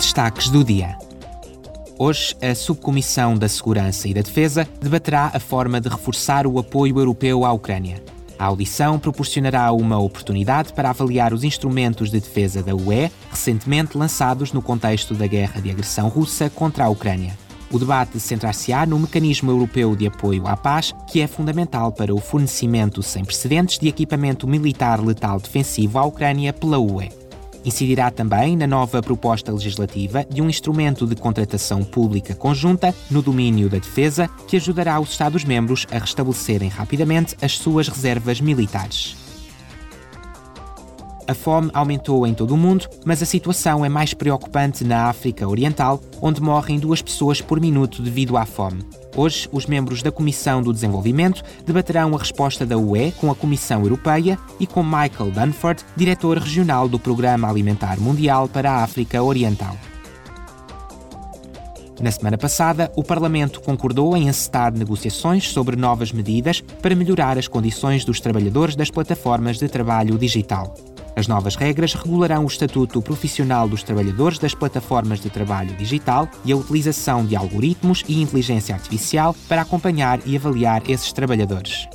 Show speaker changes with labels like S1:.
S1: Destaques do dia. Hoje, a Subcomissão da Segurança e da Defesa debaterá a forma de reforçar o apoio europeu à Ucrânia. A audição proporcionará uma oportunidade para avaliar os instrumentos de defesa da UE recentemente lançados no contexto da guerra de agressão russa contra a Ucrânia. O debate centrar-se-á no mecanismo europeu de apoio à paz, que é fundamental para o fornecimento sem precedentes de equipamento militar letal defensivo à Ucrânia pela UE. Incidirá também na nova proposta legislativa de um instrumento de contratação pública conjunta no domínio da defesa que ajudará os Estados-membros a restabelecerem rapidamente as suas reservas militares. A fome aumentou em todo o mundo, mas a situação é mais preocupante na África Oriental, onde morrem duas pessoas por minuto devido à fome. Hoje, os membros da Comissão do Desenvolvimento debaterão a resposta da UE com a Comissão Europeia e com Michael Dunford, diretor regional do Programa Alimentar Mundial para a África Oriental. Na semana passada, o Parlamento concordou em encetar negociações sobre novas medidas para melhorar as condições dos trabalhadores das plataformas de trabalho digital. As novas regras regularão o estatuto profissional dos trabalhadores das plataformas de trabalho digital e a utilização de algoritmos e inteligência artificial para acompanhar e avaliar esses trabalhadores.